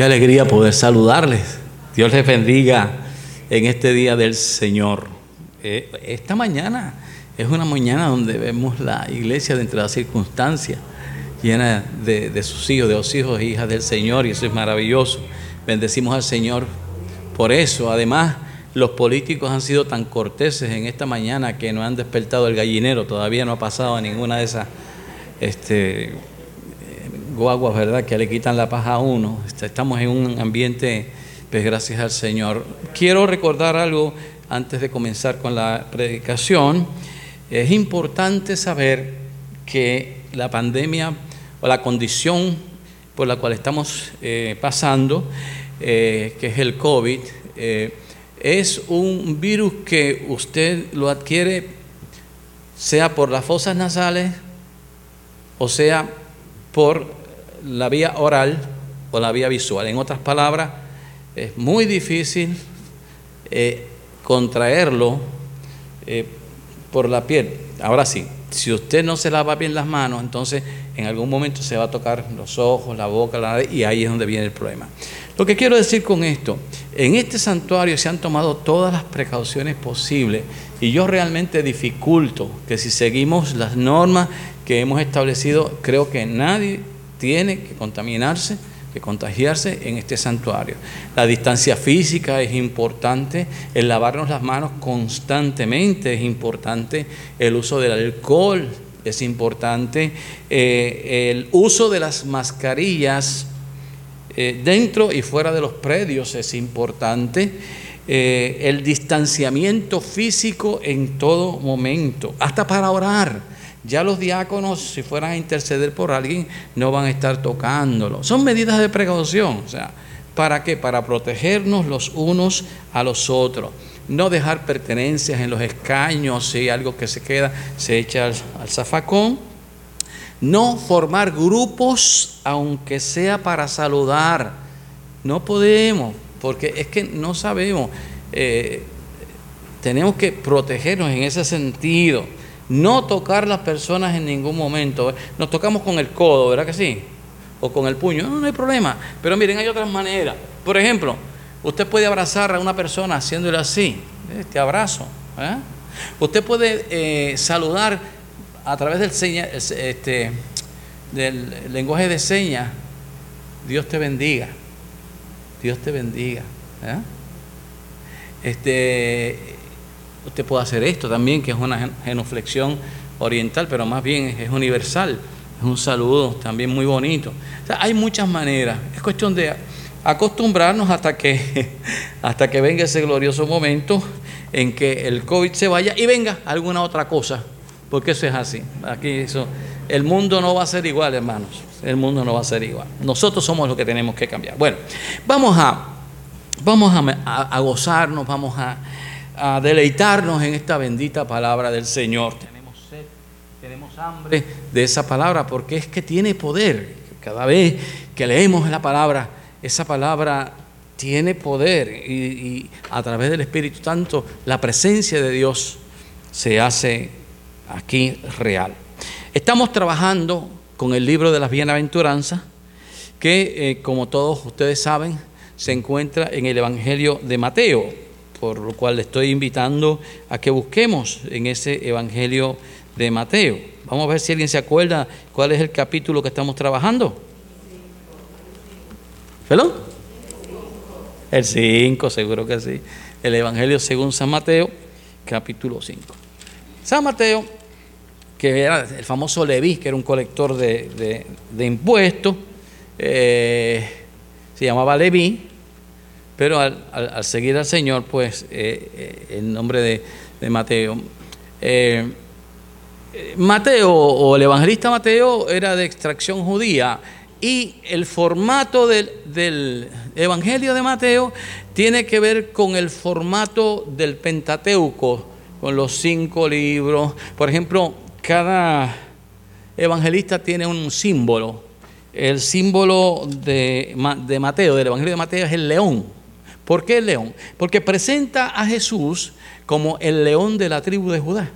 Qué alegría poder saludarles. Dios les bendiga en este día del Señor. Eh, esta mañana es una mañana donde vemos la iglesia dentro de las circunstancias llena de, sus hijos, de los hijos e hijas del Señor, y eso es maravilloso. Bendecimos al Señor por eso. Además, los políticos han sido tan corteses en esta mañana que no han despertado el gallinero, todavía no ha pasado a ninguna de esas este, guaguas, ¿verdad?, que le quitan la paja a uno. Este, estamos en un ambiente, pues gracias al Señor. Quiero recordar algo antes de comenzar con la predicación. Es importante saber que la pandemia o la condición por la cual estamos eh, pasando, eh, que es el COVID, eh, es un virus que usted lo adquiere sea por las fosas nasales o sea por la vía oral o la vía visual. En otras palabras, es muy difícil eh, contraerlo eh, por la piel. Ahora sí, si usted no se lava bien las manos, entonces en algún momento se va a tocar los ojos, la boca, la nariz, y ahí es donde viene el problema. Lo que quiero decir con esto, en este santuario se han tomado todas las precauciones posibles y yo realmente dificulto que si seguimos las normas que hemos establecido, creo que nadie tiene que contaminarse, que contagiarse en este santuario. La distancia física es importante, el lavarnos las manos constantemente es importante, el uso del alcohol es importante, eh, el uso de las mascarillas eh, dentro y fuera de los predios es importante. Eh, el distanciamiento físico en todo momento, hasta para orar. Ya los diáconos, si fueran a interceder por alguien, no van a estar tocándolo. Son medidas de precaución. O sea, ¿para qué? Para protegernos los unos a los otros. No dejar pertenencias en los escaños, si algo que se queda, se echa al, zafacón. No formar grupos, aunque sea para saludar. No podemos, porque es que no sabemos. Eh, tenemos que protegernos en ese sentido no tocar las personas en ningún momento. Nos tocamos con el codo, ¿verdad que sí? O con el puño, no, hay problema. Pero miren, hay otras maneras. Por ejemplo, usted puede abrazar a una persona haciéndole así, este abrazo. ¿eh? Usted puede eh, saludar a través del, este, del lenguaje de señas. Dios te bendiga. Dios te bendiga. ¿eh? Este, Usted puede hacer esto también, que es una genuflexión oriental, pero más bien es universal. Es un saludo también muy bonito. hay muchas maneras. Es cuestión de acostumbrarnos hasta que, hasta que venga ese glorioso momento en que el COVID se vaya y venga alguna otra cosa. Porque eso es así. Aquí eso, el mundo no va a ser igual, hermanos. El mundo no va a ser igual. Nosotros somos los que tenemos que cambiar. Bueno, vamos a, vamos a gozarnos, vamos a, a deleitarnos en esta bendita palabra del Señor. Tenemos sed, tenemos hambre de esa palabra porque es que tiene poder. Cada vez que leemos la palabra, esa palabra tiene poder y, a través del Espíritu Santo la presencia de Dios se hace aquí real. Estamos trabajando con el libro de las bienaventuranzas que, eh, como todos ustedes saben, se encuentra en el Evangelio de Mateo por lo cual le estoy invitando a que busquemos en ese Evangelio de Mateo. Vamos a ver si alguien se acuerda cuál es el capítulo que estamos trabajando. ¿Perdón? El 5, seguro que sí. El Evangelio según San Mateo, capítulo 5. San Mateo, que era el famoso Leví, que era un colector de, impuestos, eh, se llamaba Leví, pero al, seguir al Señor, pues, eh, eh, el nombre de, Mateo. Eh, Mateo o el evangelista Mateo era de extracción judía y el formato del, Evangelio de Mateo tiene que ver con el formato del Pentateuco, con los cinco libros. Por ejemplo, cada evangelista tiene un símbolo. El símbolo de Mateo, del Evangelio de Mateo, es el león. ¿Por qué el león? Porque presenta a Jesús como el león de la tribu de Judá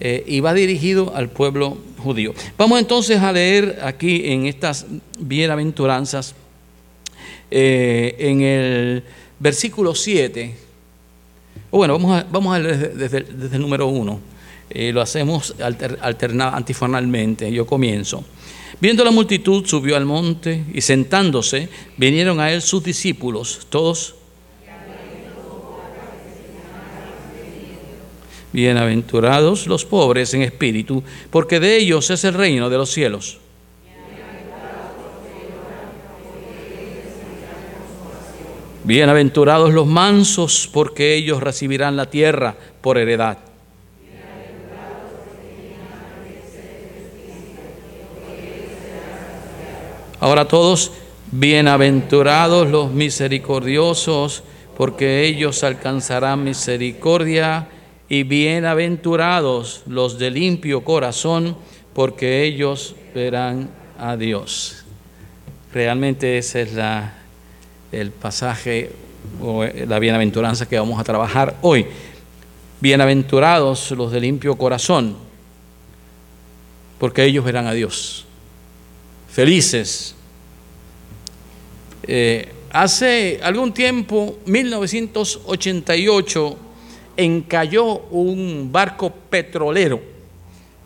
eh, y va dirigido al pueblo judío. Vamos entonces a leer aquí en estas bienaventuranzas eh, en el versículo 7. Bueno, vamos a, vamos a leer desde, el número 1. Eh, lo hacemos alter, antifonalmente. Yo comienzo. Viendo la multitud, subió al monte y sentándose, vinieron a él sus discípulos, todos Bienaventurados los pobres en espíritu, porque de ellos es el reino de los cielos. Bienaventurados los mansos, porque ellos recibirán la tierra por heredad. Ahora todos, bienaventurados los misericordiosos, porque ellos alcanzarán misericordia y bienaventurados los de limpio corazón, porque ellos verán a Dios. Realmente ese es el pasaje o la bienaventuranza que vamos a trabajar hoy. Bienaventurados los de limpio corazón, porque ellos verán a Dios. Felices. Eh, hace algún tiempo, 1988, encalló un barco petrolero,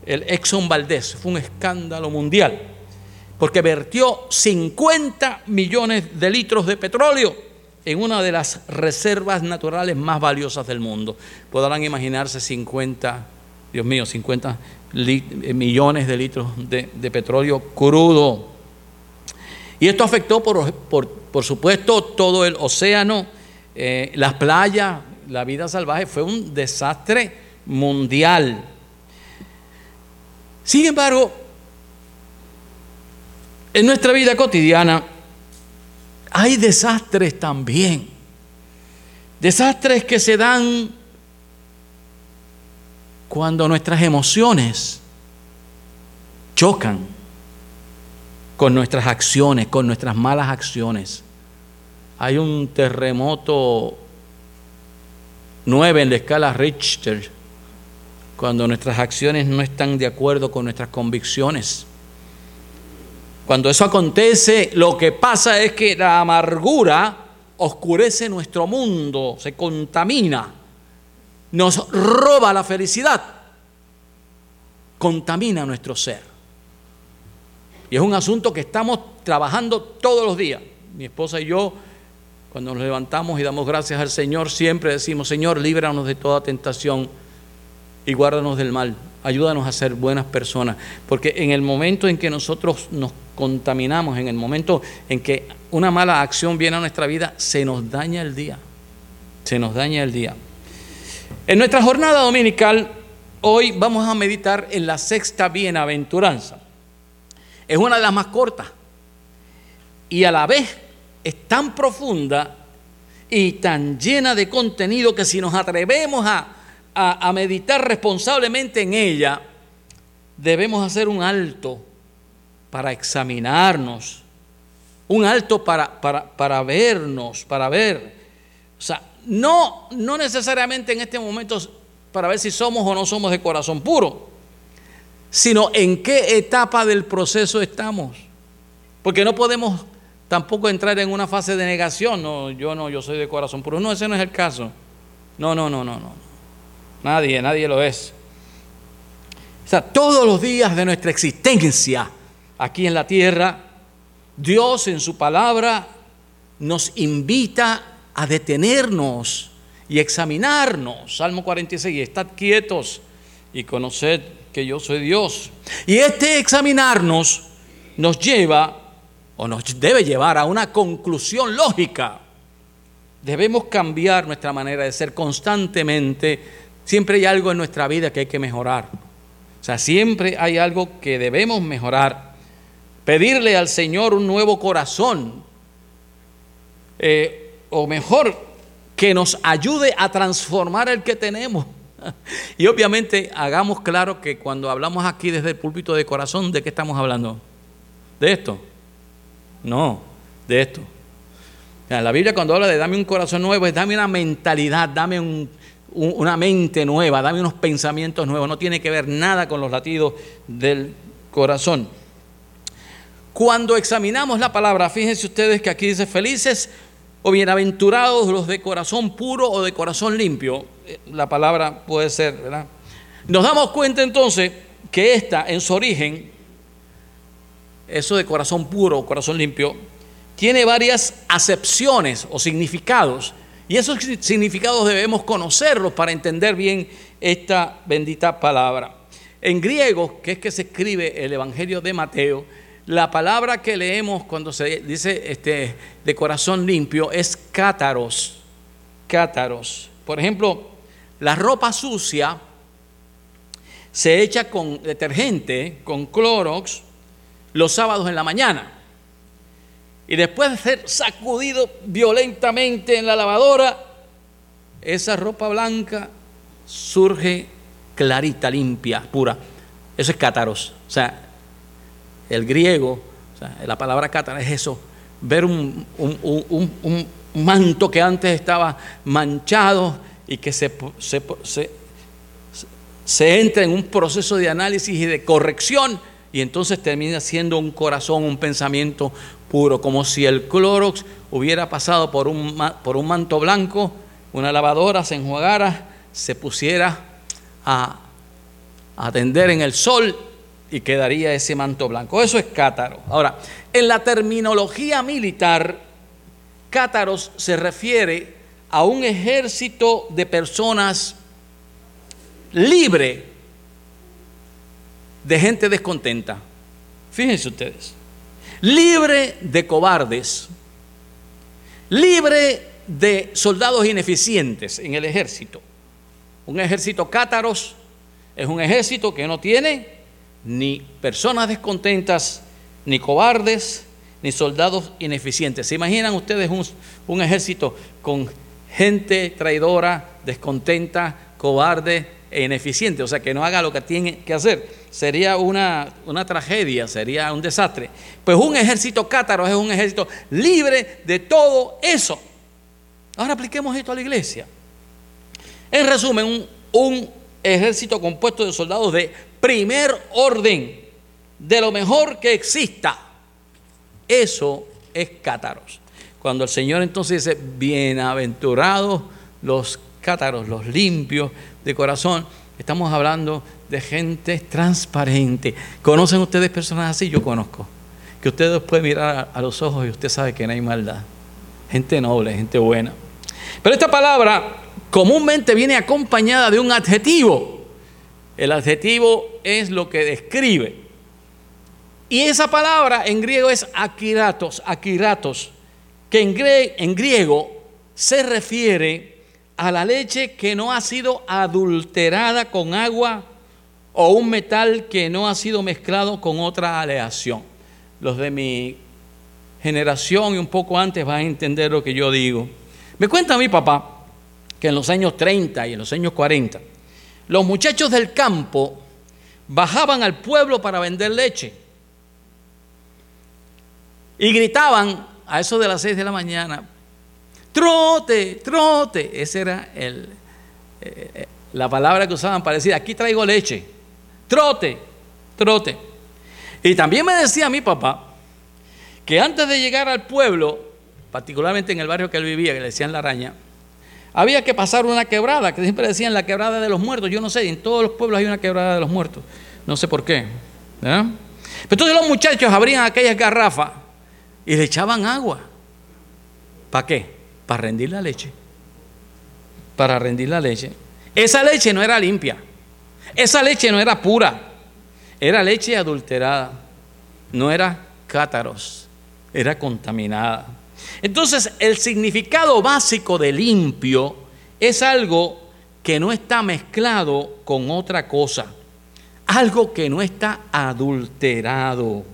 el Exxon Valdez. Fue un escándalo mundial, porque vertió 50 millones de litros de petróleo en una de las reservas naturales más valiosas del mundo. Podrán imaginarse 50, Dios mío, 50 eh, millones de litros de, petróleo crudo. Y esto afectó, por, por, supuesto, todo el océano, eh, las playas, la vida salvaje fue un desastre mundial. Sin embargo, en nuestra vida cotidiana hay desastres también. Desastres que se dan cuando nuestras emociones chocan con nuestras acciones, con nuestras malas acciones. Hay un terremoto 9 en la escala Richter, cuando nuestras acciones no están de acuerdo con nuestras convicciones. Cuando eso acontece, lo que pasa es que la amargura oscurece nuestro mundo, se contamina, nos roba la felicidad, contamina nuestro ser. Y es un asunto que estamos trabajando todos los días. Mi esposa y yo cuando nos levantamos y damos gracias al Señor, siempre decimos, Señor, líbranos de toda tentación y guárdanos del mal. Ayúdanos a ser buenas personas. Porque en el momento en que nosotros nos contaminamos, en el momento en que una mala acción viene a nuestra vida, se nos daña el día. Se nos daña el día. En nuestra jornada dominical, hoy vamos a meditar en la sexta bienaventuranza. Es una de las más cortas. Y a la vez es tan profunda y tan llena de contenido que si nos atrevemos a, meditar responsablemente en ella, debemos hacer un alto para examinarnos, un alto para, para, vernos, para ver. O sea, no, no necesariamente en este momento para ver si somos o no somos de corazón puro, sino en qué etapa del proceso estamos. Porque no podemos tampoco entrar en una fase de negación, no, yo no, yo soy de corazón puro. No, ese no es el caso. No, no, no, no, no. Nadie, nadie lo es. O sea, todos los días de nuestra existencia aquí en la tierra, Dios en su palabra nos invita a detenernos y examinarnos. Salmo 46, estad quietos y conoced que yo soy Dios. Y este examinarnos nos lleva o nos debe llevar a una conclusión lógica. Debemos cambiar nuestra manera de ser constantemente. Siempre hay algo en nuestra vida que hay que mejorar. O sea, siempre hay algo que debemos mejorar. Pedirle al Señor un nuevo corazón. Eh, o mejor, que nos ayude a transformar el que tenemos. Y obviamente hagamos claro que cuando hablamos aquí desde el púlpito de corazón, ¿de qué estamos hablando? De esto. No, de esto. La Biblia cuando habla de dame un corazón nuevo, es dame una mentalidad, dame una mente nueva, dame unos pensamientos nuevos. No tiene que ver nada con los latidos del corazón. cuando examinamos la palabra, fíjense ustedes que aquí dice felices o bienaventurados los de corazón puro o de corazón limpio. Eh, la palabra puede ser, ¿verdad? Nos damos cuenta entonces que esta en su origen, eso de corazón puro o corazón limpio, tiene varias acepciones o significados. Y esos significados debemos conocerlos para entender bien esta bendita palabra. En griego, que es que se escribe el Evangelio de Mateo, la palabra que leemos cuando se dice este, de corazón limpio es cátaros. Cátaros. Por ejemplo, la ropa sucia se echa con detergente, con clorox, los sábados en la mañana. Y después de ser sacudido violentamente en la lavadora, esa ropa blanca surge clarita, limpia, pura. Eso es cátaros. O sea, el griego, la palabra cátara es eso, ver un, manto que antes estaba manchado y que se, entra en un proceso de análisis y de corrección y entonces termina siendo un corazón, un pensamiento puro, como si el clorox hubiera pasado por un, por un manto blanco, una lavadora se enjuagara, se pusiera a atender en el sol y quedaría ese manto blanco. Eso es cátaro. Ahora, en la terminología militar, cátaros se refiere a un ejército de personas libre de gente descontenta. Fíjense ustedes, libre de cobardes, libre de soldados ineficientes en el ejército. Un ejército cátaros es un ejército que no tiene ni personas descontentas, ni cobardes, ni soldados ineficientes. ¿Se imaginan ustedes un, ejército con gente traidora, descontenta, cobarde ineficiente? O sea, que no haga lo que tiene que hacer. Sería una, una tragedia, sería un desastre. Pues un ejército cátaro es un ejército libre de todo eso. Ahora apliquemos esto a la iglesia. En resumen, un ejército compuesto de soldados de primer orden, de lo mejor que exista. Eso es cátaros. Cuando el Señor entonces dice, bienaventurados los cátaros, los limpios de corazón, estamos hablando de gente transparente. ¿Conocen ustedes personas así? Yo conozco. Que ustedes pueden mirar a los ojos y usted sabe que no hay maldad. Gente noble, gente buena. Pero esta palabra comúnmente viene acompañada de un adjetivo. El adjetivo es lo que describe. Y esa palabra en griego es akiratos, akiratos, que en, griego se refiere a la leche que no ha sido adulterada con agua o un metal que no ha sido mezclado con otra aleación. Los de mi generación y un poco antes van a entender lo que yo digo. Me cuenta mi papá que en los años 30 y en los años 40, los muchachos del campo bajaban al pueblo para vender leche y gritaban a eso de las 6 de la mañana, trote, trote. Esa era el, eh, eh, la palabra que usaban para decir, aquí traigo leche, trote, trote. Y también me decía mi papá que antes de llegar al pueblo, particularmente en el barrio que él vivía, que le decían La Araña, había que pasar una quebrada, que siempre decían la quebrada de los muertos. Yo no sé, en todos los pueblos hay una quebrada de los muertos. No sé por qué. Pero entonces los muchachos abrían aquellas garrafas y le echaban agua. ¿Para qué? Para rendir la leche. Para rendir la leche. Esa leche no era limpia. Esa leche no era pura. Era leche adulterada. No era cátaros. Era contaminada. Entonces, el significado básico de limpio es algo que no está mezclado con otra cosa, algo que no está adulterado.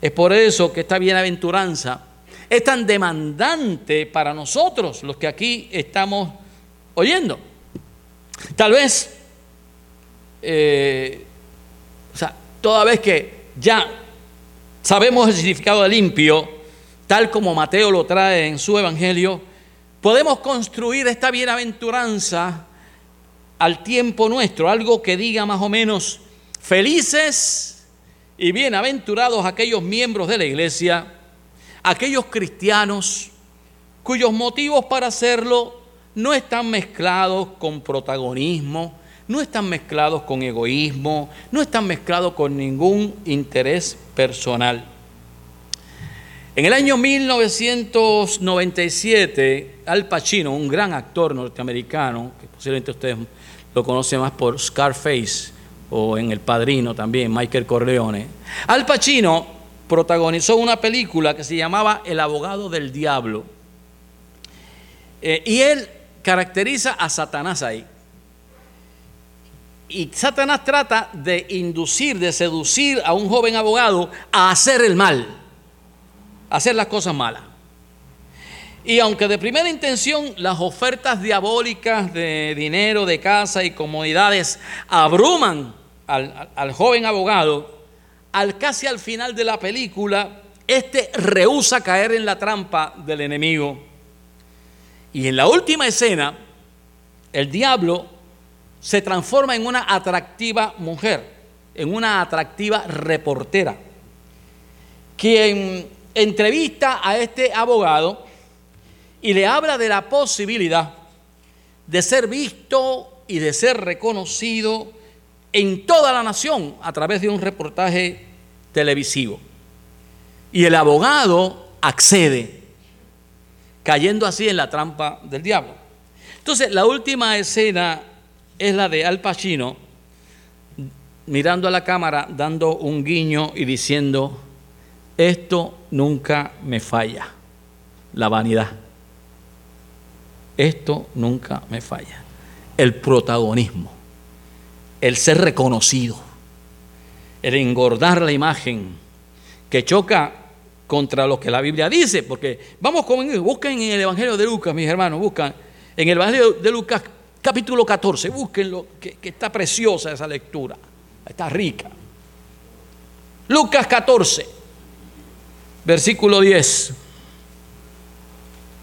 Es por eso que esta bienaventuranza es tan demandante para nosotros, los que aquí estamos oyendo. Tal vez, eh, o sea, toda vez que ya sabemos el significado de limpio, tal como Mateo lo trae en su Evangelio, podemos construir esta bienaventuranza al tiempo nuestro, algo que diga más o menos, felices y bienaventurados aquellos miembros de la iglesia, aquellos cristianos cuyos motivos para hacerlo no están mezclados con protagonismo, no están mezclados con egoísmo, no están mezclados con ningún interés personal. En el año 1997, Al Pacino, un gran actor norteamericano, que posiblemente ustedes lo conocen más por Scarface o en El Padrino también, Michael Corleone, Al Pacino protagonizó una película que se llamaba El abogado del diablo. Eh, y él caracteriza a Satanás ahí. Y Satanás trata de inducir, de seducir a un joven abogado a hacer el mal, a hacer las cosas malas. Y aunque de primera intención las ofertas diabólicas de dinero, de casa y comodidades abruman al, al joven abogado, al casi al final de la película, este rehúsa caer en la trampa del enemigo. Y en la última escena, el diablo se transforma en una atractiva mujer, en una atractiva reportera, quien entrevista a este abogado y le habla de la posibilidad de ser visto y de ser reconocido en toda la nación a través de un reportaje televisivo. Y el abogado accede, cayendo así en la trampa del diablo. Entonces, la última escena es la de Al Pacino mirando a la cámara, dando un guiño y diciendo, esto nunca me falla, la vanidad. Esto nunca me falla. El protagonismo, el ser reconocido, el engordar la imagen que choca contra lo que la Biblia dice, porque vamos con, busquen en el Evangelio de Lucas, mis hermanos, buscan en el Evangelio de Lucas capítulo 14, búsquenlo, que, que está preciosa esa lectura, está rica. Lucas 14, versículo 10.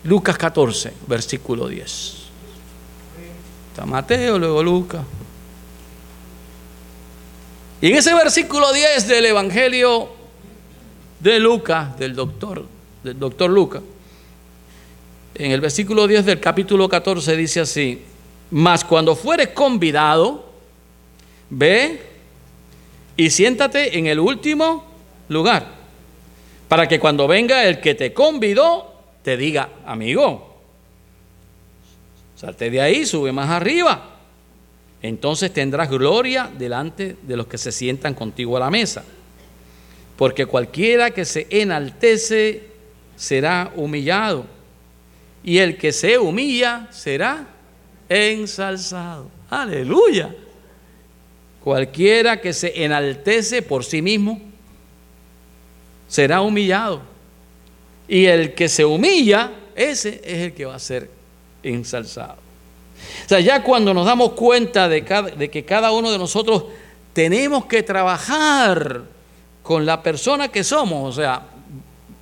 Lucas 14, versículo 10. Está Mateo, luego Lucas. Y en ese versículo 10 del Evangelio de Lucas, del doctor, del doctor Lucas, en el versículo 10 del capítulo 14 dice así, mas cuando fueres convidado, ve y siéntate en el último lugar, para que cuando venga el que te convidó, te diga, amigo, salte de ahí, sube más arriba. Entonces tendrás gloria delante de los que se sientan contigo a la mesa. Porque cualquiera que se enaltece será humillado, y el que se humilla será ensalzado. Aleluya. Cualquiera que se enaltece por sí mismo será humillado. Y el que se humilla, ese es el que va a ser ensalzado. O sea, ya cuando nos damos cuenta de, que cada uno de nosotros tenemos que trabajar con la persona que somos, o sea,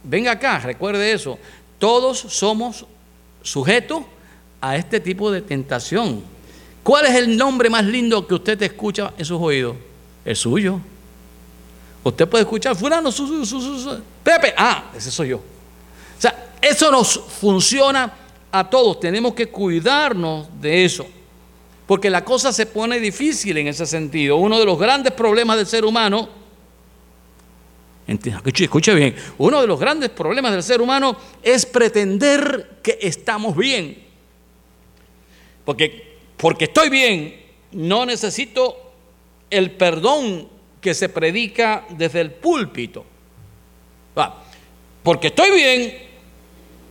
venga acá, recuerde eso, todos somos sujetos a este tipo de tentación. ¿Cuál es el nombre más lindo que usted te escucha en sus oídos? El suyo. Usted puede escuchar, fulano, su, su, Pepe, ah, ese soy yo. O sea, eso nos funciona a todos, tenemos que cuidarnos de eso, porque la cosa se pone difícil en ese sentido. Uno de los grandes problemas del ser humano, escuche bien, uno de los grandes problemas del ser humano es pretender que estamos bien. Porque, porque estoy bien, no necesito el perdón que se predica desde el púlpito. Porque estoy bien,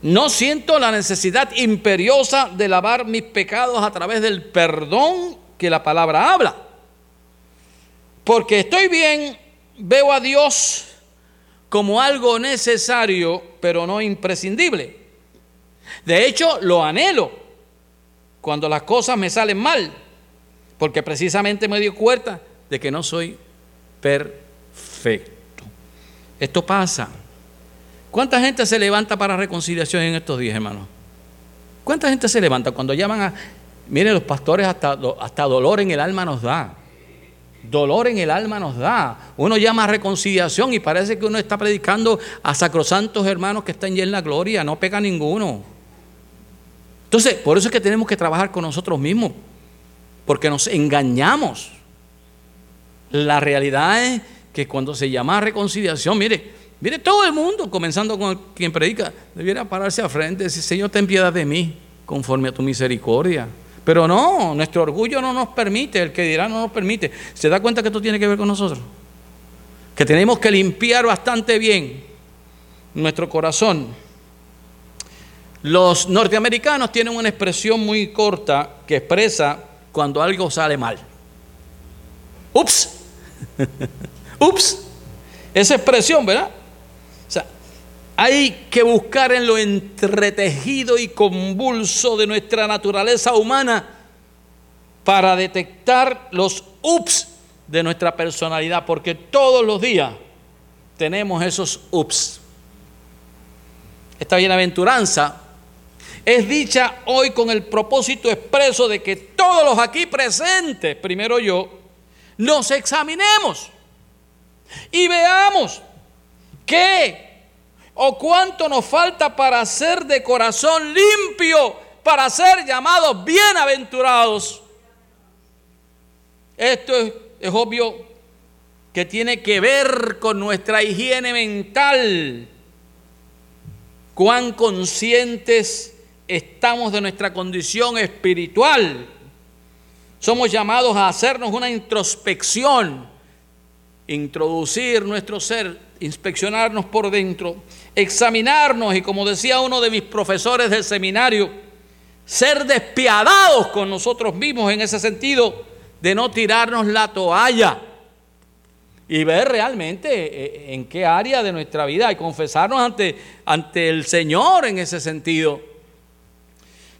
no siento la necesidad imperiosa de lavar mis pecados a través del perdón que la palabra habla. Porque estoy bien, veo a Dios como algo necesario, pero no imprescindible. De hecho, lo anhelo cuando las cosas me salen mal, porque precisamente me dio cuenta de que no soy perfecto. Esto pasa. ¿Cuánta gente se levanta para reconciliación en estos días, hermano? ¿Cuánta gente se levanta cuando llaman a... Miren, los pastores hasta, hasta dolor en el alma nos da. Dolor en el alma nos da. Uno llama a reconciliación y parece que uno está predicando a sacrosantos hermanos que están ya en la gloria. No pega ninguno. Entonces, por eso es que tenemos que trabajar con nosotros mismos. Porque nos engañamos. La realidad es que cuando se llama a reconciliación, mire, mire todo el mundo, comenzando con quien predica, debiera pararse a frente y decir, Señor, ten piedad de mí, conforme a tu misericordia. Pero no, nuestro orgullo no nos permite, el que dirá no nos permite. ¿Se da cuenta que esto tiene que ver con nosotros? Que tenemos que limpiar bastante bien nuestro corazón. Los norteamericanos tienen una expresión muy corta que expresa cuando algo sale mal. Ups. Ups. Esa expresión, ¿verdad? Hay que buscar en lo entretejido y convulso de nuestra naturaleza humana para detectar los ups de nuestra personalidad, porque todos los días tenemos esos ups. Esta bienaventuranza es dicha hoy con el propósito expreso de que todos los aquí presentes, primero yo, nos examinemos y veamos qué ¿O cuánto nos falta para ser de corazón limpio, para ser llamados bienaventurados? Esto es, obvio que tiene que ver con nuestra higiene mental. Cuán conscientes estamos de nuestra condición espiritual. Somos llamados a hacernos una introspección, introducir nuestro ser, inspeccionarnos por dentro examinarnos y como decía uno de mis profesores del seminario, ser despiadados con nosotros mismos en ese sentido de no tirarnos la toalla y ver realmente eh, en qué área de nuestra vida y confesarnos ante, ante el Señor en ese sentido.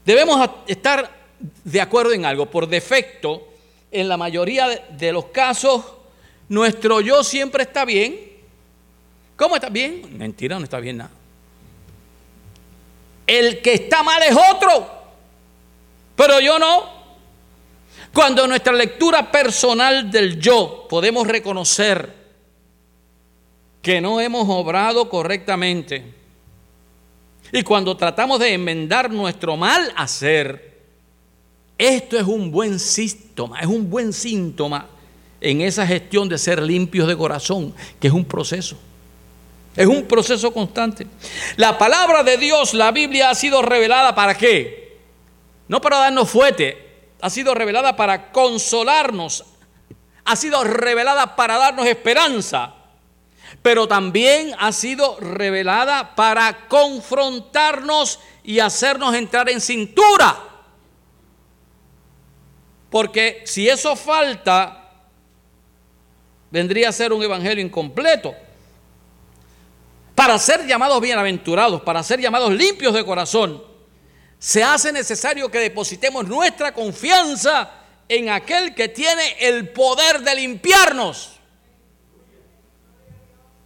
Debemos estar de acuerdo en algo. Por defecto, en la mayoría de los casos, nuestro yo siempre está bien ¿Cómo está bien? Mentira, no está bien nada. El que está mal es otro, pero yo no. Cuando nuestra lectura personal del yo podemos reconocer que no hemos obrado correctamente y cuando tratamos de enmendar nuestro mal hacer, esto es un buen síntoma, es un buen síntoma en esa gestión de ser limpios de corazón, que es un proceso. Es un proceso constante. La palabra de Dios, la Biblia, ha sido revelada para qué? No para darnos fuerte, ha sido revelada para consolarnos, ha sido revelada para darnos esperanza, pero también ha sido revelada para confrontarnos y hacernos entrar en cintura. Porque si eso falta, vendría a ser un evangelio incompleto. Para ser llamados bienaventurados, para ser llamados limpios de corazón, se hace necesario que depositemos nuestra confianza en aquel que tiene el poder de limpiarnos.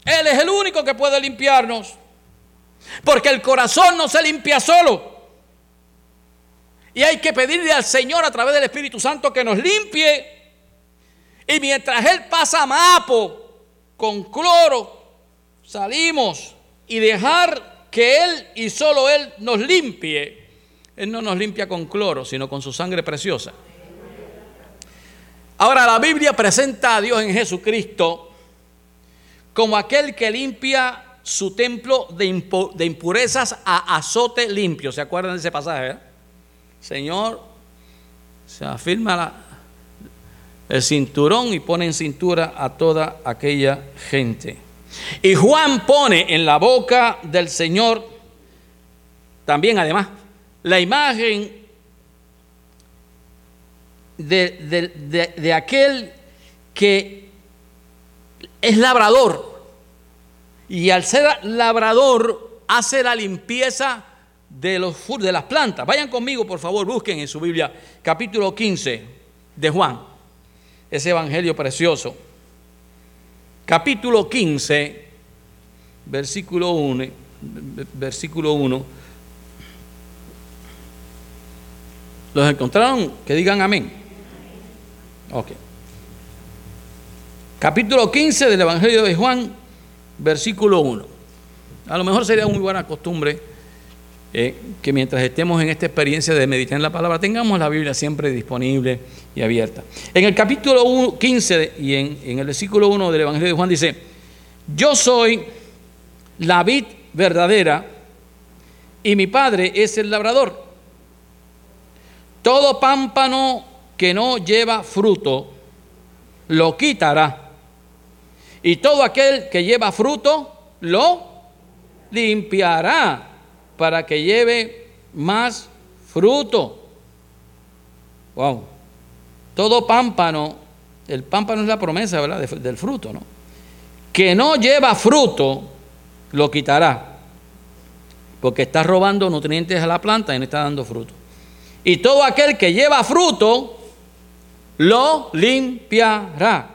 Él es el único que puede limpiarnos. Porque el corazón no se limpia solo. Y hay que pedirle al Señor a través del Espíritu Santo que nos limpie. Y mientras Él pasa mapo con cloro, salimos y dejar que Él y solo Él nos limpie. Él no nos limpia con cloro, sino con su sangre preciosa. Ahora la Biblia presenta a Dios en Jesucristo como aquel que limpia su templo de, impurezas a azote limpio. ¿Se acuerdan de ese pasaje? Eh? Señor, se afirma el cinturón y pone en cintura a toda aquella gente. Y Juan pone en la boca del Señor también además la imagen de, aquel que es labrador. Y al ser labrador hace la limpieza de, los, de las plantas. Vayan conmigo, por favor, busquen en su Biblia capítulo 15 de Juan, ese evangelio precioso capítulo 15, versículo 1, versículo 1. ¿Los encontraron? Que digan amén. Ok. capítulo 15 del Evangelio de Juan, versículo 1. A lo mejor sería muy buena costumbre eh, que mientras estemos en esta experiencia de meditar en la palabra, tengamos la Biblia siempre disponible y abierta. En el capítulo 15 y en, en el versículo 1 del Evangelio de Juan dice, yo soy la vid verdadera y mi padre es el labrador. Todo pámpano que no lleva fruto, lo quitará. Y todo aquel que lleva fruto, lo limpiará para que lleve más fruto. Wow. Todo pámpano, el pámpano es la promesa, ¿verdad? del fruto, ¿no? Que no lleva fruto, lo quitará. Porque está robando nutrientes a la planta y no está dando fruto. Y todo aquel que lleva fruto, lo limpiará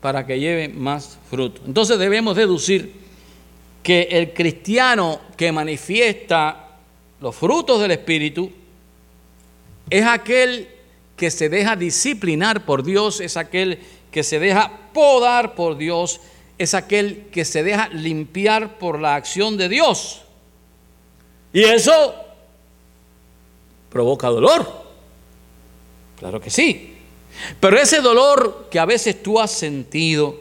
para que lleve más fruto. Entonces debemos deducir que el cristiano que manifiesta los frutos del Espíritu es aquel que se deja disciplinar por Dios, es aquel que se deja podar por Dios, es aquel que se deja limpiar por la acción de Dios. Y eso provoca dolor. Claro que sí. Pero ese dolor que a veces tú has sentido,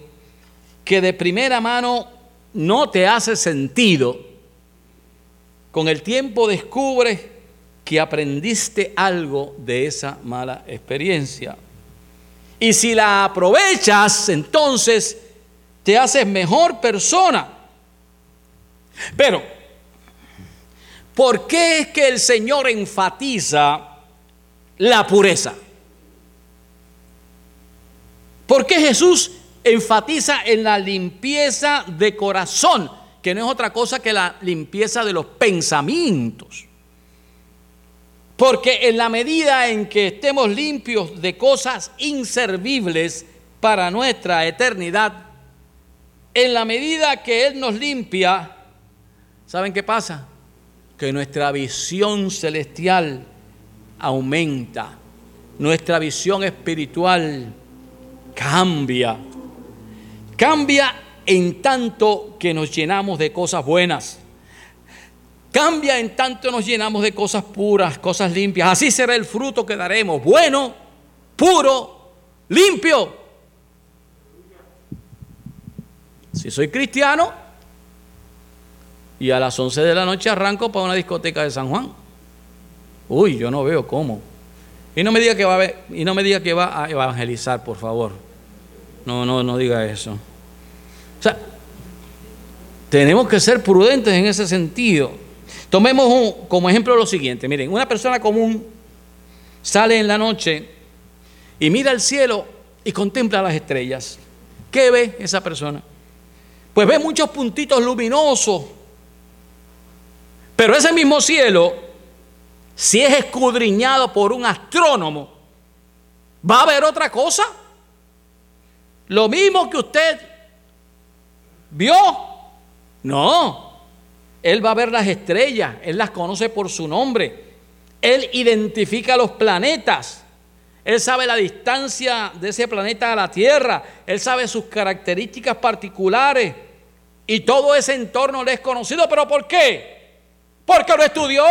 que de primera mano no te hace sentido, con el tiempo descubres que aprendiste algo de esa mala experiencia. Y si la aprovechas, entonces te haces mejor persona. Pero, ¿por qué es que el Señor enfatiza la pureza? ¿Por qué Jesús enfatiza en la limpieza de corazón, que no es otra cosa que la limpieza de los pensamientos. Porque en la medida en que estemos limpios de cosas inservibles para nuestra eternidad, en la medida que Él nos limpia, ¿saben qué pasa? Que nuestra visión celestial aumenta, nuestra visión espiritual cambia. Cambia en tanto que nos llenamos de cosas buenas. Cambia en tanto nos llenamos de cosas puras, cosas limpias. Así será el fruto que daremos. Bueno, puro, limpio. Si soy cristiano y a las 11 de la noche arranco para una discoteca de San Juan. Uy, yo no veo cómo. Y no me diga que va a, y no me diga que va a evangelizar, por favor. No, no, no diga eso. O sea, tenemos que ser prudentes en ese sentido. Tomemos como ejemplo lo siguiente. Miren, una persona común sale en la noche y mira al cielo y contempla las estrellas. ¿Qué ve esa persona? Pues ve muchos puntitos luminosos. Pero ese mismo cielo, si es escudriñado por un astrónomo, va a ver otra cosa. Lo mismo que usted ¿Vio? No. Él va a ver las estrellas, él las conoce por su nombre. Él identifica los planetas. Él sabe la distancia de ese planeta a la Tierra. Él sabe sus características particulares. Y todo ese entorno le es conocido. ¿Pero por qué? Porque lo estudió.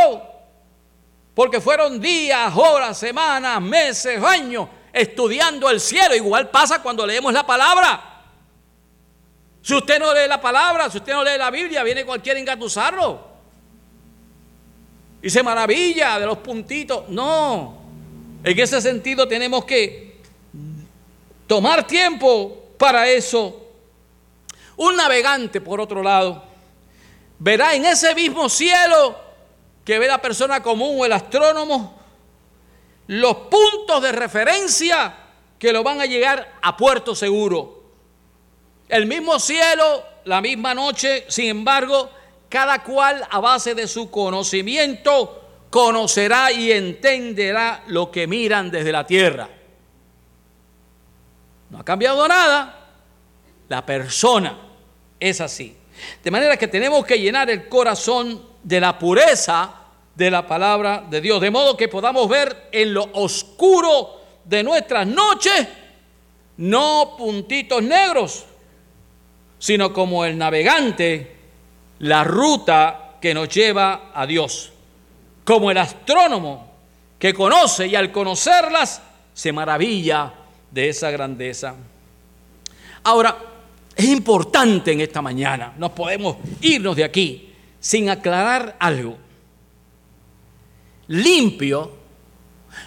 Porque fueron días, horas, semanas, meses, años estudiando el cielo. Igual pasa cuando leemos la palabra. Si usted no lee la palabra, si usted no lee la Biblia, viene cualquiera a engatusarlo. Y se maravilla de los puntitos. No. En ese sentido tenemos que tomar tiempo para eso. Un navegante, por otro lado, verá en ese mismo cielo que ve la persona común o el astrónomo los puntos de referencia que lo van a llegar a puerto seguro. El mismo cielo, la misma noche, sin embargo, cada cual a base de su conocimiento conocerá y entenderá lo que miran desde la tierra. No ha cambiado nada. La persona es así. De manera que tenemos que llenar el corazón de la pureza de la palabra de Dios, de modo que podamos ver en lo oscuro de nuestras noches no puntitos negros, sino como el navegante, la ruta que nos lleva a Dios, como el astrónomo que conoce y al conocerlas se maravilla de esa grandeza. Ahora, es importante en esta mañana, no podemos irnos de aquí sin aclarar algo. Limpio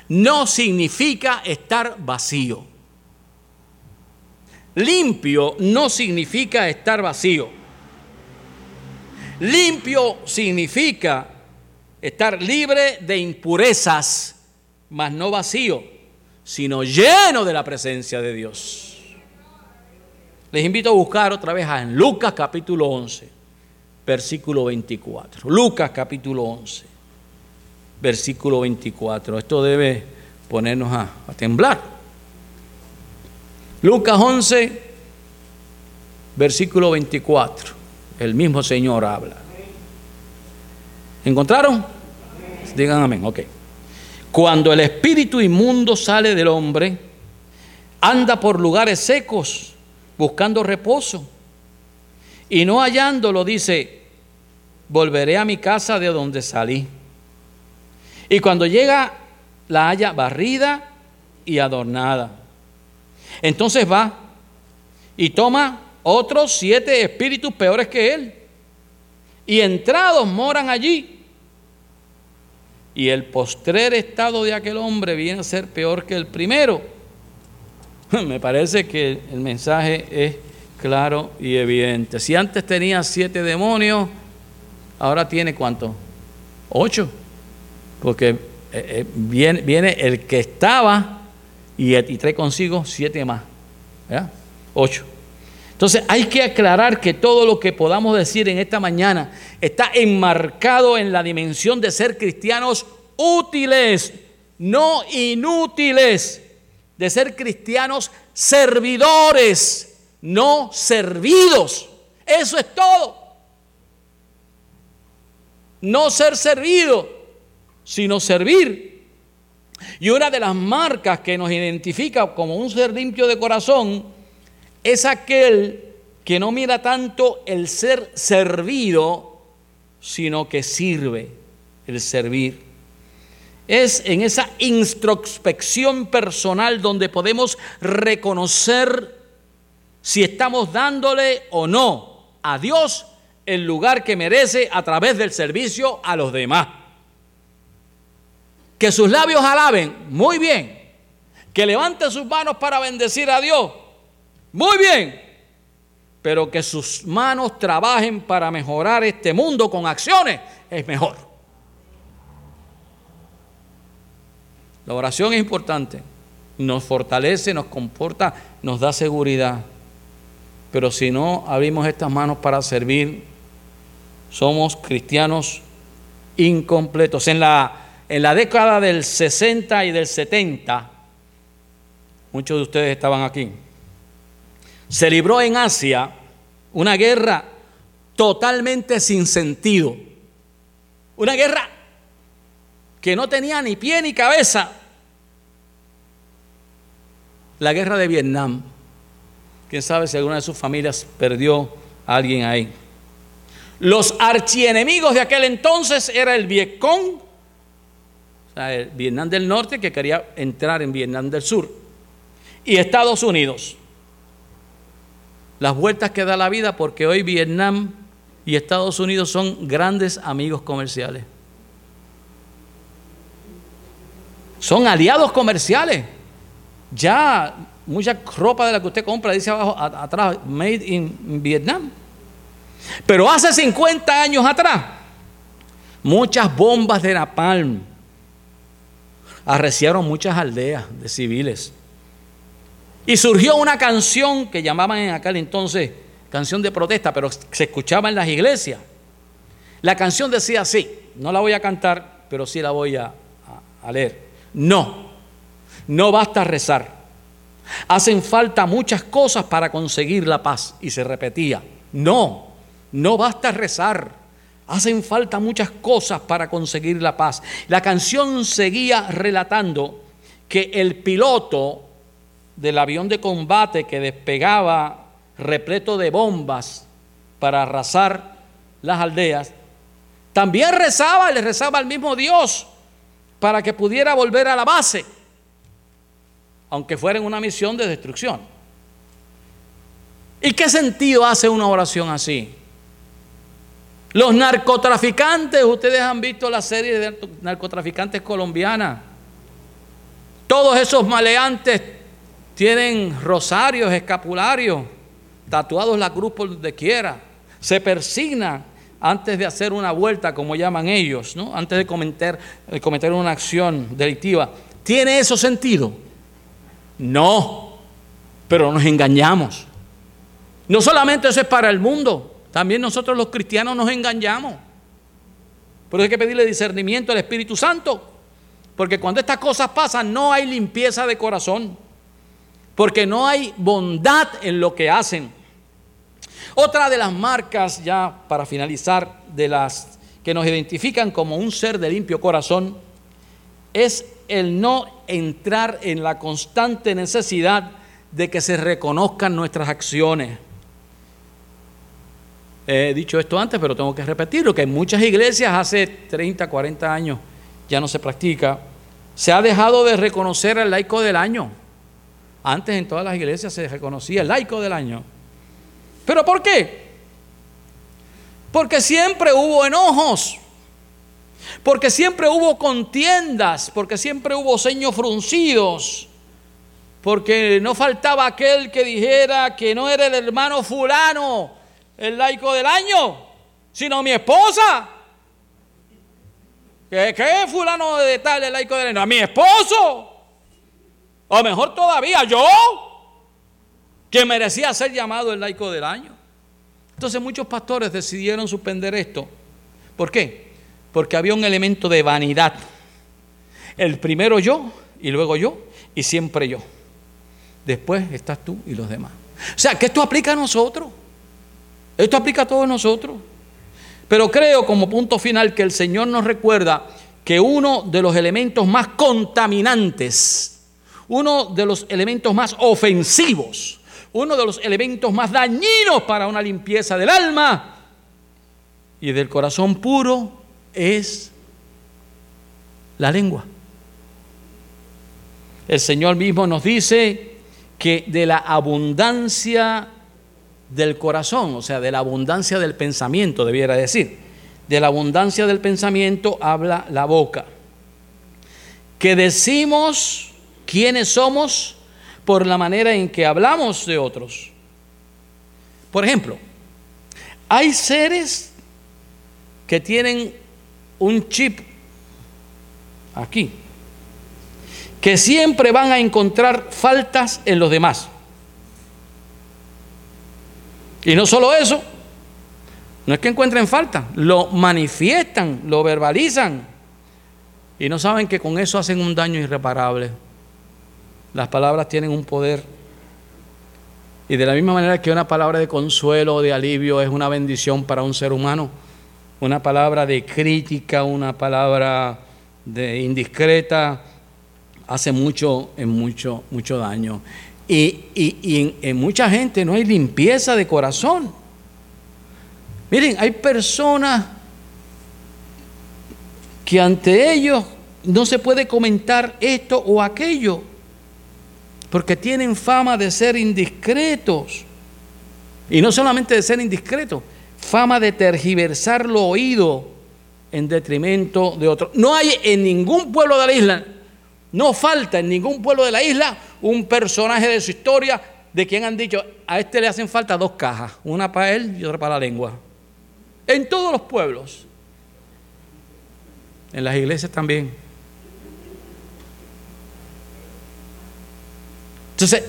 no significa estar vacío. Limpio no significa estar vacío. Limpio significa estar libre de impurezas, mas no vacío, sino lleno de la presencia de Dios. Les invito a buscar otra vez en Lucas capítulo 11, versículo 24. Lucas capítulo 11, versículo 24. Esto debe ponernos a, a temblar. Lucas 11, versículo 24. El mismo Señor habla. ¿Encontraron? Digan amén, ok. Cuando el espíritu inmundo sale del hombre, anda por lugares secos buscando reposo. Y no hallándolo, dice, volveré a mi casa de donde salí. Y cuando llega, la halla barrida y adornada. Entonces va y toma otros siete espíritus peores que él. Y entrados moran allí. Y el postrer estado de aquel hombre viene a ser peor que el primero. Me parece que el mensaje es claro y evidente. Si antes tenía siete demonios, ahora tiene cuánto? Ocho. Porque eh, eh, viene, viene, el que estaba y, y, trae consigo siete más. ¿verdad? Ocho. Entonces hay que aclarar que todo lo que podamos decir en esta mañana está enmarcado en la dimensión de ser cristianos útiles, no inútiles de ser cristianos servidores, no servidos. Eso es todo. No ser servido, sino servir. Y una de las marcas que nos identifica como un ser limpio de corazón es aquel que no mira tanto el ser servido, sino que sirve el servir es en esa introspección personal donde podemos reconocer si estamos dándole o no a Dios el lugar que merece a través del servicio a los demás. Que sus labios alaben, muy bien. Que levante sus manos para bendecir a Dios, muy bien. Pero que sus manos trabajen para mejorar este mundo con acciones, es mejor. La oración es importante, nos fortalece, nos comporta, nos da seguridad. Pero si no abrimos estas manos para servir, somos cristianos incompletos. En la, en la década del 60 y del 70, muchos de ustedes estaban aquí, se libró en Asia una guerra totalmente sin sentido. Una guerra que no tenía ni pie ni cabeza. La guerra de Vietnam. Quién sabe si alguna de sus familias perdió a alguien ahí. Los archienemigos de aquel entonces era el Vietcong, Vietnam del Norte que quería entrar en Vietnam del Sur, y Estados Unidos. Las vueltas que da la vida porque hoy Vietnam y Estados Unidos son grandes amigos comerciales. son aliados comerciales. Ya mucha ropa de la que usted compra dice abajo atrás, made in Vietnam. Pero hace 50 años atrás, muchas bombas de napalm arreciaron muchas aldeas de civiles. Y surgió una canción que llamaban en aquel entonces canción de protesta, pero se escuchaba en las iglesias. La canción decía así, no la voy a cantar, pero sí la voy a, a leer. No, no basta rezar. Hacen falta muchas cosas para conseguir la paz. Y se repetía, no, no basta rezar. Hacen falta muchas cosas para conseguir la paz. La canción seguía relatando que el piloto del avión de combate que despegaba repleto de bombas para arrasar las aldeas, también rezaba le rezaba al mismo Dios para que pudiera volver a la base, aunque fuera en una misión de destrucción. ¿Y qué sentido hace una oración así? Los narcotraficantes, ustedes han visto la serie de narcotraficantes colombianas. Todos esos maleantes tienen rosarios, escapularios, tatuados la cruz por donde quiera. Se persignan antes de hacer una vuelta, como llaman ellos, ¿no? antes de cometer, de cometer una acción delictiva. ¿Tiene eso sentido? No, pero nos engañamos. No solamente eso es para el mundo, también nosotros los cristianos nos engañamos. Por eso hay que pedirle discernimiento al Espíritu Santo. Porque cuando estas cosas pasan no hay limpieza de corazón. Porque no hay bondad en lo que hacen. Otra de las marcas, ya para finalizar, de las que nos identifican como un ser de limpio corazón, es el no entrar en la constante necesidad de que se reconozcan nuestras acciones. He dicho esto antes, pero tengo que repetirlo, que en muchas iglesias hace 30, 40 años ya no se practica. Se ha dejado de reconocer al laico del año. Antes en todas las iglesias se reconocía el laico del año. ¿Pero por qué? Porque siempre hubo enojos, porque siempre hubo contiendas, porque siempre hubo ceños fruncidos, porque no faltaba aquel que dijera que no era el hermano fulano, el laico del año, sino mi esposa. ¿Qué, qué fulano de tal el laico del año? A mi esposo. O mejor todavía, yo, que merecía ser llamado el laico del año. Entonces muchos pastores decidieron suspender esto. ¿Por qué? Porque había un elemento de vanidad. El primero yo y luego yo y siempre yo. Después estás tú y los demás. O sea, que esto aplica a nosotros. Esto aplica a todos nosotros. Pero creo como punto final que el Señor nos recuerda que uno de los elementos más contaminantes, uno de los elementos más ofensivos, uno de los elementos más dañinos para una limpieza del alma y del corazón puro es la lengua. El Señor mismo nos dice que de la abundancia del corazón, o sea, de la abundancia del pensamiento, debiera decir. De la abundancia del pensamiento habla la boca. Que decimos quiénes somos por la manera en que hablamos de otros. Por ejemplo, hay seres que tienen un chip aquí, que siempre van a encontrar faltas en los demás. Y no solo eso, no es que encuentren falta, lo manifiestan, lo verbalizan y no saben que con eso hacen un daño irreparable. Las palabras tienen un poder. Y de la misma manera que una palabra de consuelo o de alivio es una bendición para un ser humano, una palabra de crítica, una palabra de indiscreta, hace mucho, mucho, mucho daño. Y, en, mucha gente no hay limpieza de corazón. Miren, hay personas que ante ellos no se puede comentar esto o aquello, porque tienen fama de ser indiscretos. Y no solamente de ser indiscretos, fama de tergiversar lo oído en detrimento de otros. No hay en ningún pueblo de la isla, no falta en ningún pueblo de la isla un personaje de su historia de quien han dicho, a este le hacen falta dos cajas, una para él y otra para la lengua. En todos los pueblos. En las iglesias también. Entonces,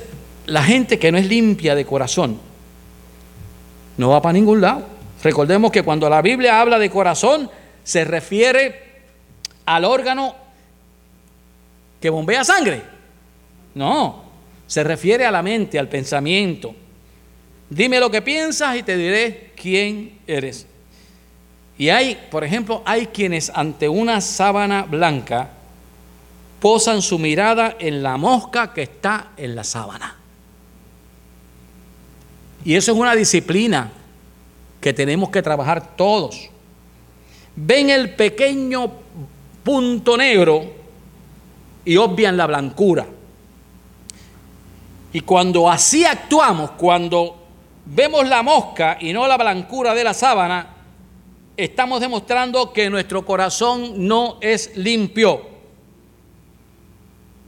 la gente que no es limpia de corazón no va para ningún lado. Recordemos que cuando la Biblia habla de corazón, se refiere al órgano que bombea sangre. No, se refiere a la mente, al pensamiento. Dime lo que piensas y te diré quién eres. Y hay, por ejemplo, hay quienes ante una sábana blanca posan su mirada en la mosca que está en la sábana. Y eso es una disciplina que tenemos que trabajar todos. Ven el pequeño punto negro y obvian la blancura. Y cuando así actuamos, cuando vemos la mosca y no la blancura de la sábana, estamos demostrando que nuestro corazón no es limpio.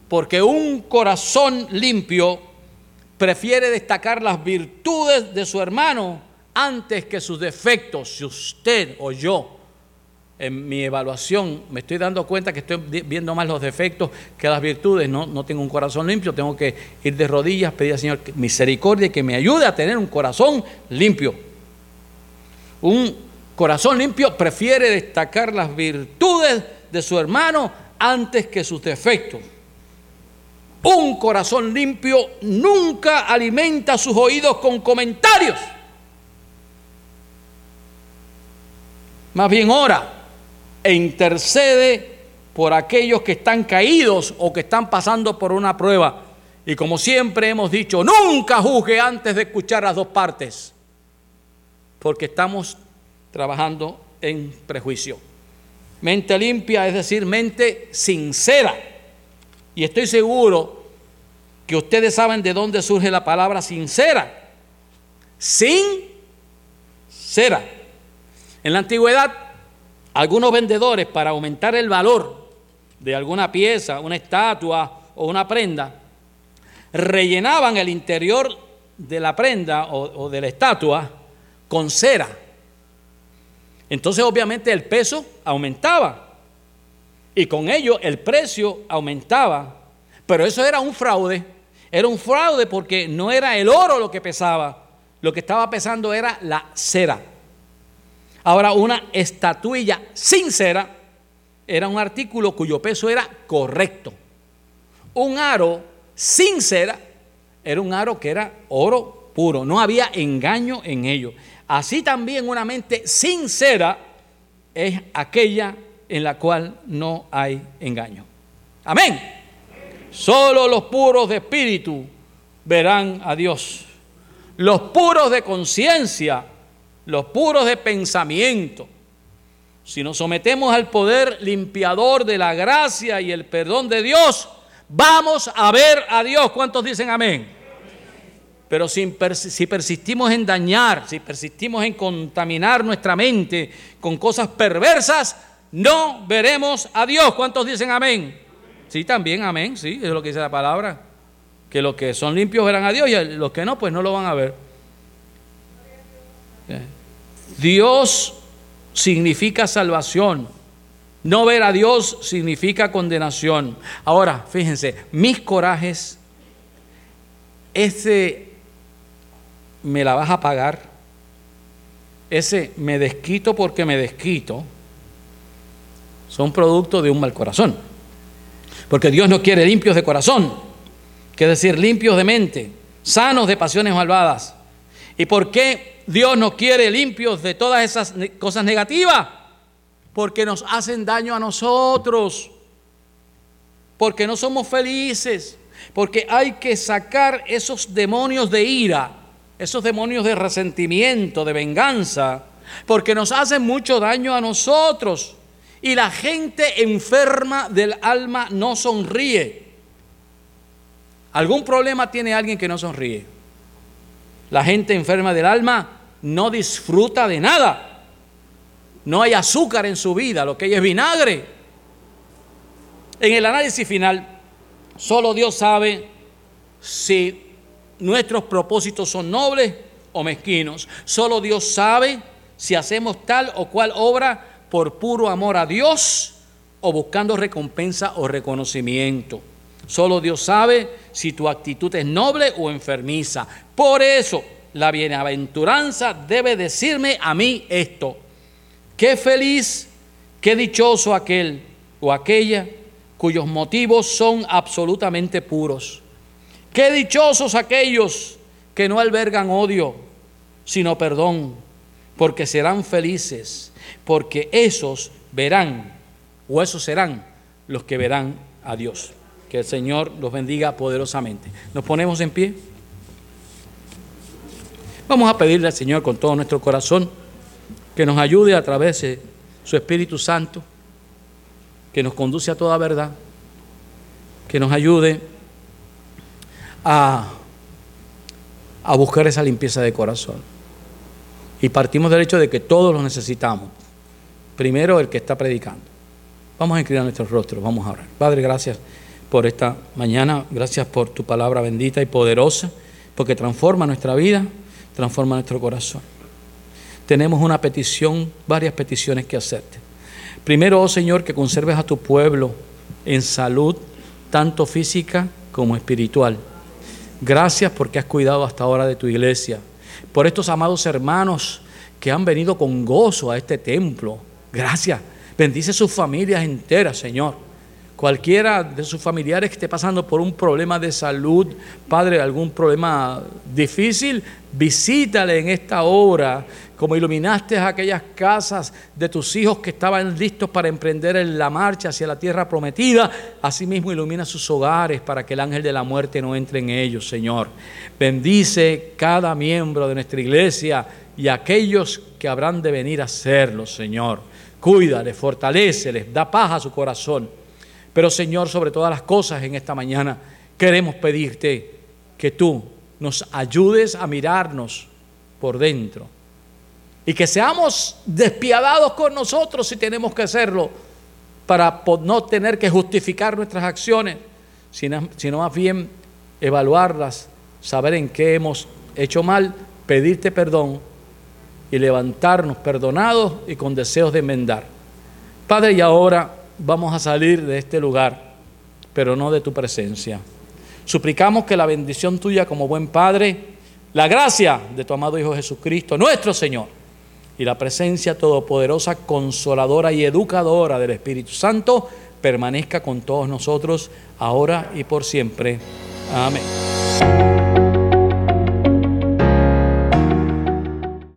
Porque un corazón limpio prefiere destacar las virtudes de su hermano antes que sus defectos. Si usted o yo en mi evaluación me estoy dando cuenta que estoy viendo más los defectos que las virtudes, no, no tengo un corazón limpio, tengo que ir de rodillas, pedir al Señor misericordia y que me ayude a tener un corazón limpio. Un corazón limpio prefiere destacar las virtudes de su hermano antes que sus defectos. Un corazón limpio nunca alimenta sus oídos con comentarios. Más bien ora e intercede por aquellos que están caídos o que están pasando por una prueba. Y como siempre hemos dicho, nunca juzgue antes de escuchar las dos partes, porque estamos trabajando en prejuicio. Mente limpia, es decir, mente sincera. Y estoy seguro que ustedes saben de dónde surge la palabra sincera. Sincera. En la antigüedad algunos vendedores, para aumentar el valor de alguna pieza, una estatua o una prenda, rellenaban el interior de la prenda o, de la estatua con cera. Entonces obviamente el peso aumentaba y con ello el precio aumentaba. Pero eso era un fraude. Era un fraude porque no era el oro lo que pesaba, lo que estaba pesando era la cera. Ahora, una estatuilla sincera era un artículo cuyo peso era correcto. Un aro sincera era un aro que era oro puro, no había engaño en ello. Así también una mente sincera es aquella en la cual no hay engaño. Amén. Solo los puros de espíritu verán a Dios. Los puros de conciencia los puros de pensamiento, si nos sometemos al poder limpiador de la gracia y el perdón de Dios, vamos a ver a Dios. ¿Cuántos dicen amén? Pero si, persistimos en dañar, si persistimos en contaminar nuestra mente con cosas perversas, no veremos a Dios. ¿Cuántos dicen amén? Sí, también amén, sí, es lo que dice la palabra. Que los que son limpios verán a Dios y los que no, pues no lo van a ver. Dios significa salvación. No ver a Dios significa condenación. Ahora, fíjense, mis corajes, ese me la vas a pagar, ese me desquito porque me desquito, son producto de un mal corazón. Porque Dios no quiere limpios de corazón, que decir limpios de mente, sanos de pasiones malvadas. ¿Y por qué Dios nos quiere limpios de todas esas cosas negativas, porque nos hacen daño a nosotros, porque no somos felices, porque hay que sacar esos demonios de ira, esos demonios de resentimiento, de venganza, porque nos hacen mucho daño a nosotros. Y la gente enferma del alma no sonríe. ¿Algún problema tiene alguien que no sonríe? La gente enferma del alma no disfruta de nada. No hay azúcar en su vida, lo que hay es vinagre. En el análisis final, solo Dios sabe si nuestros propósitos son nobles o mezquinos. Solo Dios sabe si hacemos tal o cual obra por puro amor a Dios o buscando recompensa o reconocimiento. Solo Dios sabe si tu actitud es noble o enfermiza. Por eso, la bienaventuranza debe decirme a mí esto. Qué feliz, qué dichoso aquel o aquella cuyos motivos son absolutamente puros. Qué dichosos aquellos que no albergan odio, sino perdón, porque serán felices, porque esos verán, o esos serán los que verán a Dios. Que el Señor los bendiga poderosamente. Nos ponemos en pie. Vamos a pedirle al Señor con todo nuestro corazón que nos ayude a través de su Espíritu Santo, que nos conduce a toda verdad, que nos ayude a, a buscar esa limpieza de corazón. Y partimos del hecho de que todos lo necesitamos. Primero el que está predicando. Vamos a inclinar nuestros rostros, vamos a orar. Padre, gracias por esta mañana, gracias por tu palabra bendita y poderosa, porque transforma nuestra vida, transforma nuestro corazón. Tenemos una petición, varias peticiones que hacerte. Primero, oh Señor, que conserves a tu pueblo en salud, tanto física como espiritual. Gracias porque has cuidado hasta ahora de tu iglesia, por estos amados hermanos que han venido con gozo a este templo. Gracias. Bendice sus familias enteras, Señor. Cualquiera de sus familiares que esté pasando por un problema de salud, Padre, algún problema difícil, visítale en esta hora como iluminaste aquellas casas de tus hijos que estaban listos para emprender en la marcha hacia la tierra prometida, asimismo ilumina sus hogares para que el ángel de la muerte no entre en ellos, Señor. Bendice cada miembro de nuestra iglesia y aquellos que habrán de venir a hacerlo, Señor. Cuídale, les da paz a su corazón. Pero, Señor, sobre todas las cosas en esta mañana, queremos pedirte que tú nos ayudes a mirarnos por dentro y que seamos despiadados con nosotros si tenemos que hacerlo para no tener que justificar nuestras acciones, sino, más bien evaluarlas, saber en qué hemos hecho mal, pedirte perdón y levantarnos perdonados y con deseos de enmendar. Padre, y ahora vamos a salir de este lugar, pero no de tu presencia. Suplicamos que la bendición tuya como buen Padre, la gracia de tu amado Hijo Jesucristo, nuestro Señor, y la presencia todopoderosa, consoladora y educadora del Espíritu Santo permanezca con todos nosotros ahora y por siempre. Amén.